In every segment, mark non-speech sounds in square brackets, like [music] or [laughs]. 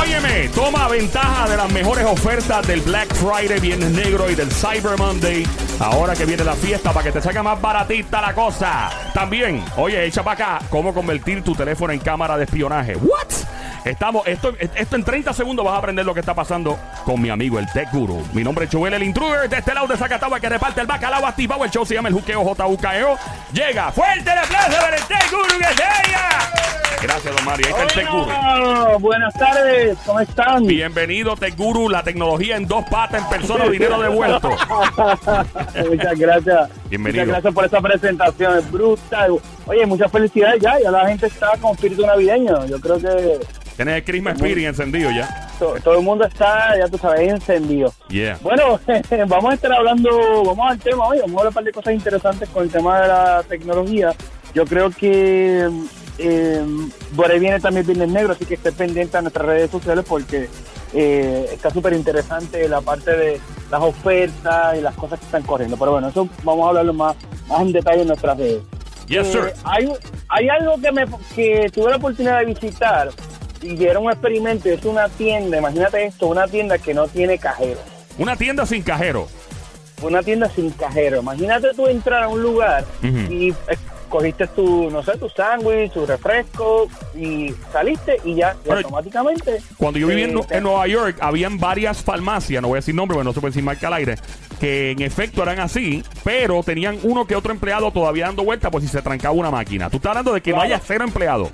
Óyeme, toma ventaja de las mejores ofertas del Black Friday, Viernes Negro y del Cyber Monday. Ahora que viene la fiesta para que te salga más baratita la cosa. También, oye, echa para acá cómo convertir tu teléfono en cámara de espionaje. ¿What? Estamos, esto, esto en 30 segundos vas a aprender lo que está pasando con mi amigo el Tech Guru. Mi nombre es Joel el Intruder, de este lado de Zacatau que reparte el bacalao activado. El show se llama el Juqueo JUKEO. Llega, fuerte el aplauso para el Tech Guru que se Gracias, don Mario. Ahí está el Tech Guru. Hola, buenas tardes, ¿cómo están? Bienvenido, Tech Guru, la tecnología en dos patas, en persona, dinero devuelto. [laughs] Muchas gracias. Bienvenido. Muchas gracias por esta presentación, es brutal. Oye, muchas felicidades ya, ya la gente está con espíritu navideño. Yo creo que Tienes el Christmas Spirit encendido ya. to- todo el mundo está, ya tú sabes, encendido. Yeah. Bueno, [laughs] vamos a estar hablando, vamos al tema hoy, vamos a hablar un par de cosas interesantes con el tema de la tecnología. Yo creo que eh, por ahí viene también Viernes Negro, así que esté pendiente a nuestras redes sociales porque eh, está súper interesante la parte de las ofertas y las cosas que están corriendo. Pero bueno, eso vamos a hablarlo más, más en detalle en nuestras redes. Yes, sir. Eh, hay, hay algo que, me, que tuve la oportunidad de visitar y era un experimento, es una tienda, imagínate esto, una tienda que no tiene cajero. Una tienda sin cajero. Una tienda sin cajero. Imagínate tú entrar a un lugar Ujú. y eh, cogiste tu, no sé, tu sándwich, tu refresco y saliste y ya y automáticamente. Cuando yo viví en, eh, en Nueva York, habían varias farmacias, no voy a decir nombre, porque no se puede decir marca al aire, que en efecto eran así, pero tenían uno que otro empleado todavía dando vueltas por si se trancaba una máquina. Tú estás hablando de que no Claro. haya cero empleados.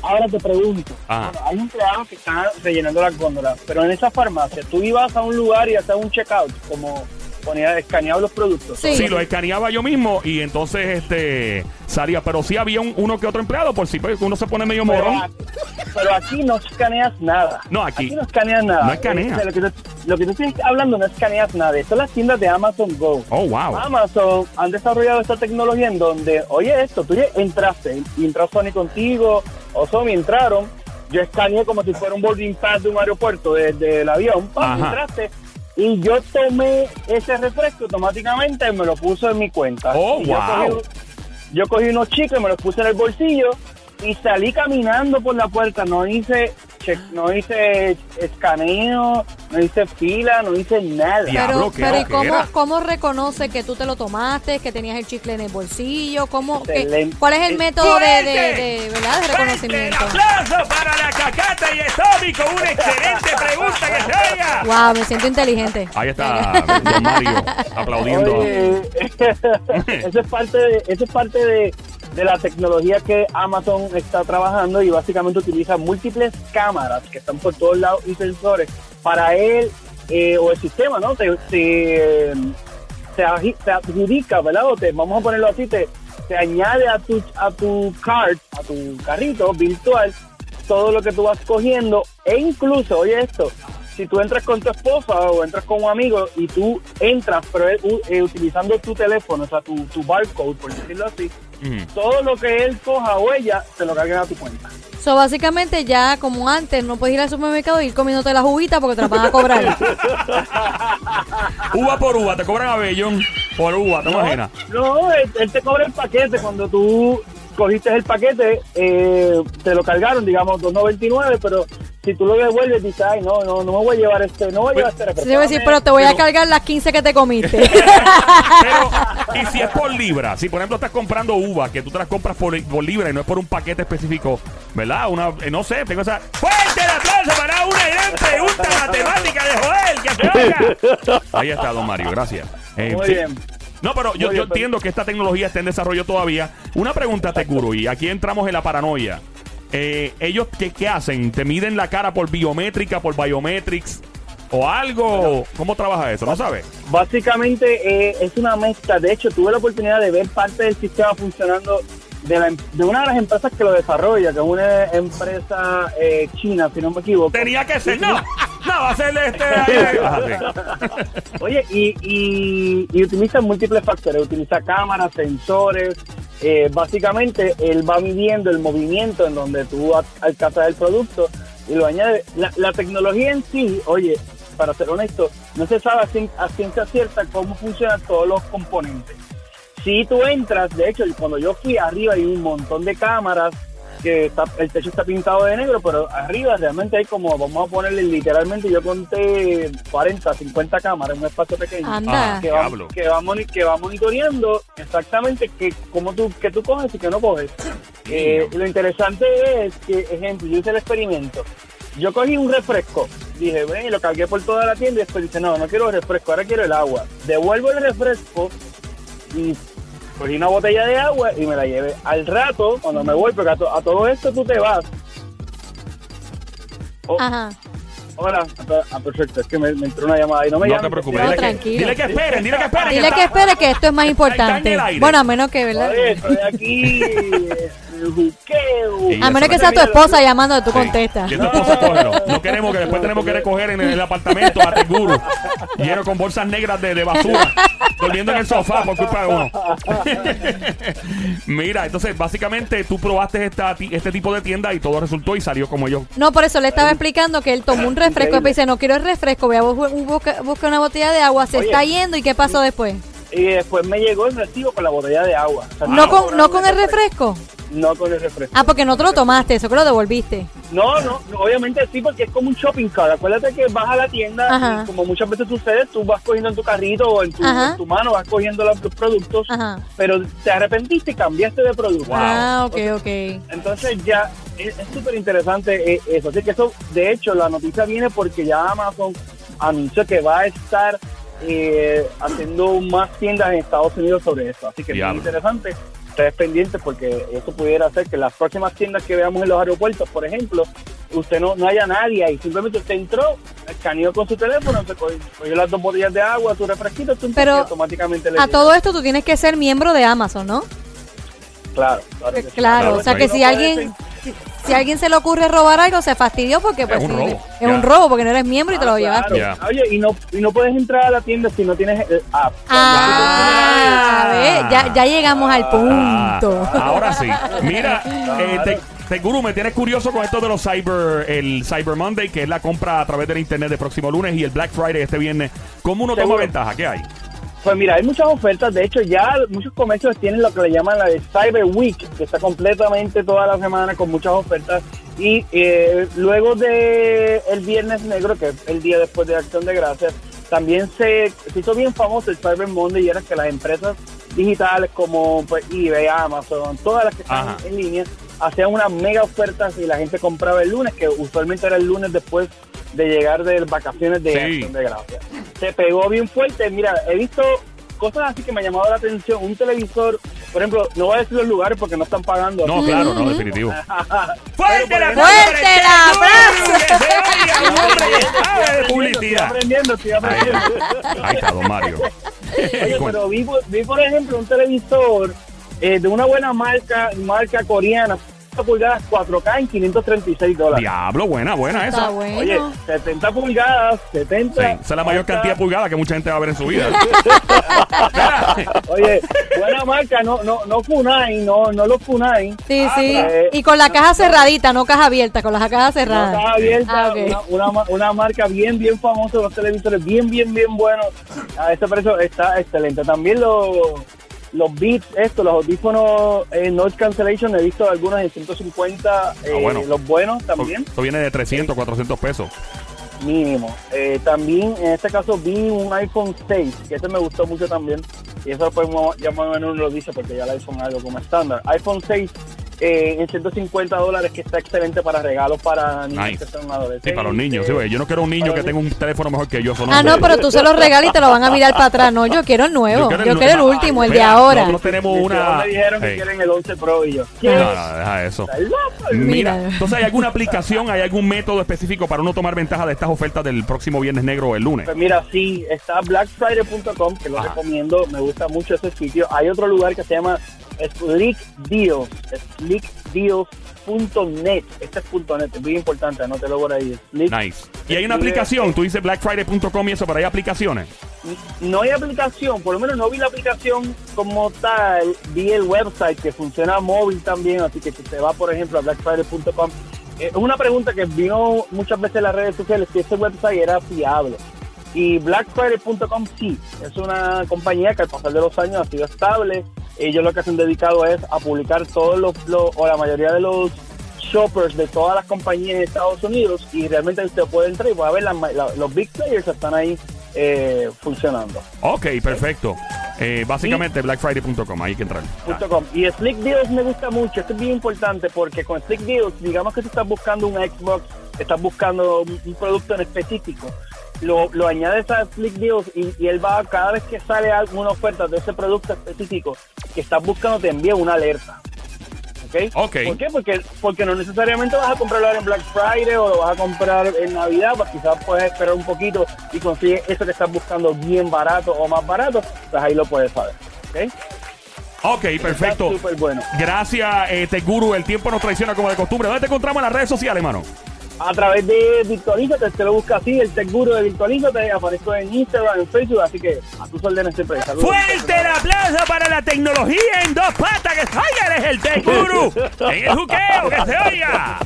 Ahora te pregunto, bueno, hay empleados que están rellenando las góndolas, pero en esa farmacia tú ibas a un lugar y hacías un checkout, como ponía escaneado los productos. Sí. Sí, lo escaneaba yo mismo y entonces este salía, pero sí había un- uno que otro empleado por si pues, uno se pone medio Pero, morón. a- pero aquí no escaneas nada. No, aquí- no escaneas nada. no escanea. Este, Lo que, tú, lo que tú estás hablando no escaneas nada. Son las tiendas de Amazon Go. Oh, wow. Amazon han desarrollado esta tecnología en donde, oye, esto, tú ya entraste, y entró Sony contigo, o Sony entraron, yo escaneé como si fuera un boarding pass de un aeropuerto desde el avión, ¡pam! Entraste, y yo tomé ese refresco automáticamente y me lo puse en mi cuenta. Oh, Y yo wow. cogí- yo cogí unos chicos y me los puse en el bolsillo y salí caminando por la puerta. No hice no hice escaneo, no hice fila, no hice nada. Diablo, Pero, qué pero ¿y cómo, cómo reconoce que tú te lo tomaste, que tenías el chicle en el bolsillo? ¿Cómo. ¿Cuál es el método de, de, de, ¿verdad? de reconocimiento? ¡Fuerte el aplauso para la cacata y con una excelente pregunta que se oiga! Wow, me siento inteligente. Ahí está Don Mario aplaudiendo. Oye, [laughs] eso es parte de, eso es parte de, de la tecnología que Amazon está trabajando y básicamente utiliza múltiples cámaras que están por todos lados y sensores para él eh, o el sistema, ¿no? Te, te, te adjudica, ¿verdad? O te, vamos a ponerlo así, te, te añade a tu, a tu cart, a tu carrito virtual, todo lo que tú vas cogiendo e incluso, oye esto, si tú entras con tu esposa o entras con un amigo y tú entras, pero eh, utilizando tu teléfono, o sea, tu, tu barcode, por decirlo así, Todo lo que él coja o ella, te lo cargan a tu cuenta. So, básicamente ya como antes no puedes ir al supermercado y ir comiéndote las juguitas porque te las van a cobrar. [laughs] Uva por uva, te cobran a Bellón por uva, ¿te imaginas? No, él, él te cobra el paquete cuando tú cogiste el paquete, eh, te lo cargaron, digamos, 2.99, pero si tú lo devuelves, dices, ay, no, no, no me voy a llevar este, no voy a llevar este Sí, refresco. te voy a decir, pero te voy a pero- cargar las 15 que te comiste. [laughs] Pero, y si es por libra, si por ejemplo estás comprando uva, que tú te las compras por, por libra y no es por un paquete específico, ¿verdad? Una, eh, no sé, tengo esa. ¡Fuerte el aplauso para una gran pregunta matemática de Joel! ¡Que se oiga! Ahí está, don Mario, gracias. Eh, Muy sí. bien. No, pero yo, Muy yo bien, pero- entiendo que esta tecnología está en desarrollo todavía. Una pregunta, Teguro, y aquí entramos en la paranoia. Eh, ¿Ellos qué, qué hacen? ¿Te miden la cara por biométrica, por biometrics o algo? ¿Cómo trabaja eso? ¿No sabes? Básicamente eh, es una mezcla. De hecho, tuve la oportunidad de ver parte del sistema funcionando de, la em- de una de las empresas que lo desarrolla, que es una empresa eh, china, si no me equivoco. Tenía que ser, no. [laughs] No, va a ser este. Ajá, [laughs] sí. [laughs] Oye, y, y, y utiliza múltiples factores, utiliza cámaras, sensores. eh, básicamente, él va midiendo el movimiento en donde tú alcanzas el producto y lo añade. La, la tecnología en sí, oye, para ser honesto, no se sabe a cien- a ciencia cierta cómo funcionan todos los componentes. Si tú entras, de hecho, cuando yo fui arriba hay un montón de cámaras que está, el techo está pintado de negro, pero arriba realmente hay como, vamos a ponerle literalmente, yo conté 40, 50 cámaras en un espacio pequeño. Anda. Que va, que, va, que va monitoreando exactamente que cómo tú, que tú coges y que no coges. Eh, lo interesante es que, ejemplo, yo hice el experimento. Yo cogí un refresco, dije, ven, y lo cargué por toda la tienda y después dije, no, no quiero refresco, ahora quiero el agua. Devuelvo el refresco y cogí una botella de agua y me la llevé. Al rato, cuando me voy, porque a, to- a todo esto tú te vas. Oh, Ajá. Hola, ah, perfecto, es que me, me entró una llamada y no me No te preocupes. No, Dile que, tranquilo. dile que esperen, dile que esperen. Dile está- que espere que esto es más [laughs] Está en importante. el aire. Bueno, a menos que, ¿verdad? Oye, estoy aquí, juqueo. A menos que no sea tu esposa llamando, tú Sí. contestas. Y tu esposa cógelo. No queremos que después tenemos que recoger en el apartamento a Teguru, lleno con bolsas negras de, de basura, durmiendo en el sofá por culpa de uno. [laughs] Mira, entonces básicamente tú probaste esta, este tipo de tienda y todo resultó y salió como yo. No, por eso le estaba explicando que él tomó un refresco y dice, no quiero el refresco, voy a bu- buscar buscar una botella de agua, se Oye. está yendo y ¿qué pasó después? Y después me llegó el recibo con la botella de agua. O sea, ¿No con, no con el refresco? No con el refresco. Ah, porque no te lo tomaste, eso que lo devolviste. No, no, no, obviamente sí, porque es como un shopping cart. Acuérdate que vas a la tienda Ajá. y como muchas veces sucede, tú vas cogiendo en tu carrito o en tu, en tu mano, vas cogiendo los, los productos, pero te arrepentiste y cambiaste de producto. Ah, ok, ok. Entonces ya es súper interesante eh, eso. Así que eso, de hecho, la noticia viene porque ya Amazon anunció que va a estar eh, haciendo más tiendas en Estados Unidos sobre eso. Así que es muy interesante. Ustedes pendientes porque eso pudiera hacer que las próximas tiendas que veamos en los aeropuertos, por ejemplo, usted no, no haya nadie ahí. Simplemente usted entró, escaneó con su teléfono, se cogió, cogió las dos botellas de agua, su refresquito, tum, Pero y automáticamente le A todo esto tú tienes que ser miembro de Amazon, ¿no? Claro, claro. o sea que si alguien si a alguien se le ocurre robar algo, se fastidió porque pues un sí, robo, es un robo porque no eres miembro y te Ah, lo claro. llevaste. Oye, y no, y no puedes entrar a la tienda si no tienes el app. Ah, ve, ya, ya llegamos al punto. Ah, ahora sí. Mira, [laughs] eh, te, Teguru, me tienes curioso con esto de los Cyber, el Cyber Monday, que es la compra a través del internet de próximo lunes y el Black Friday este viernes. ¿Cómo uno toma ventaja? ¿Qué hay? Pues mira, hay muchas ofertas. De hecho, ya muchos comercios tienen lo que le llaman la de Cyber Week, que está completamente toda la semana con muchas ofertas. Y eh, luego de el Viernes Negro, que es el día después de Acción de Gracias, también se, se hizo bien famoso el Cyber Monday y era que las empresas digitales como pues, eBay, Amazon, todas las que están Ajá. en línea, hacían unas mega ofertas y la gente compraba el lunes, que usualmente era el lunes después de llegar de vacaciones de Sí. Acción de Gracias. Se pegó bien fuerte. Mira, he visto cosas así que me han llamado la atención. Un televisor, por ejemplo, no voy a decir los lugares porque no están pagando. No, claro, no, definitivo. [laughs] ¡Fuerte aplauso ¡Fuerte! Ah, Estoy aprendiendo, estoy aprendiendo. Ahí está, don Mario. [laughs] Oye, [laughs] pero vi, vi, por ejemplo, un televisor eh, de una buena marca, marca coreana, pulgadas 4K en 536 dólares. Diablo, buena, buena Está esa. bueno. Oye, 70 pulgadas, 70. Sí, esa es la mayor cantidad de pulgadas que mucha gente va a ver en su vida. [laughs] [laughs] Oye, buena marca, no, no, no Funai, no, no los Funai. Sí, sí. eh, Y con la caja cerradita, no caja abierta, con la caja No cerrada. abierta, Ah, ok. una, una, ma- una marca bien, bien famosa, los televisores bien, bien, bien buenos. A este precio está excelente. También los, los Beats, estos, los audífonos eh, Noise Cancellation, he visto algunos en 150, eh, Ah, bueno. los buenos también, Esto viene de 300, 400 pesos. mínimo. Eh, también en este caso vi un iPhone 6, que este me gustó mucho también. Y eso pues ya más o menos lo dice porque ya el iPhone es algo como estándar. iPhone 6 eh, en 150 dólares que está excelente para regalos para niños Nice. que son adolescentes. Sí, para los niños. Sí, güey. Yo no quiero un niño que tenga un teléfono mejor que yo. eso Ah, no, pero tú se los regalas y te lo van a mirar para atrás. No, yo quiero el nuevo. Yo quiero el último, el de ahora. Nosotros tenemos una. me dijeron que quieren el 11 Pro y yo. No, ¿Qué? no, deja eso. Mira, Mira. entonces hay alguna aplicación, hay algún método específico para uno tomar ventaja de estas ofertas del próximo viernes negro o el lunes. Pues mira, sí, está blackfriday.com, que lo Ajá. recomiendo, me gusta mucho ese sitio. Hay otro lugar que se llama Slick Deals, slickdeals.net. Este es .net, es muy importante, anótelo por ahí. Slick. Nice. Y hay una aplicación, tú dices blackfriday.com y eso, pero hay aplicaciones. No hay aplicación, por lo menos no vi la aplicación como tal, vi el website que funciona móvil también, así que si se va, por ejemplo, a blackfriday.com, eh, es una pregunta que vino muchas veces en las redes sociales, si ese website era fiable. Y blackfriday.com sí, es una compañía que al pasar de los años ha sido estable. Ellos lo que se han dedicado es a publicar todos los, los- o la mayoría de los shoppers de todas las compañías de Estados Unidos y realmente usted puede entrar y puede ver la- los big players están ahí eh, funcionando. Ok, perfecto. Eh, básicamente blackfriday.com, ahí hay que entrar. Com. Y Slick Deals me gusta mucho, esto es bien importante porque con Slick Deals, digamos que tú estás buscando un Xbox, estás buscando un, un producto en específico, lo, lo añades a Slick Deals y, y él va, cada vez que sale alguna oferta de ese producto específico que estás buscando, te envía una alerta. ¿Ok? Ok. ¿Por qué? Porque, porque no necesariamente vas a comprarlo ahora en Black Friday o lo vas a comprar en Navidad, pues quizás puedes esperar un poquito y consigues eso que estás buscando bien barato o más barato, pues ahí lo puedes saber. ¿Ok? Ok, perfecto. Bueno. Gracias, eh, Teguru. El tiempo nos traiciona como de costumbre. ¿Dónde te encontramos en las redes sociales, mano? a través de Virtualízate, usted lo busca así, el Tech Guru de Virtualízate, aparezco en Instagram, en Facebook, así que a tus órdenes siempre. Saludos. ¡Fuerte el aplauso para la tecnología en dos patas! ¡Que salga eres el Tech Guru! [laughs] ¡En el juqueo, que se oiga!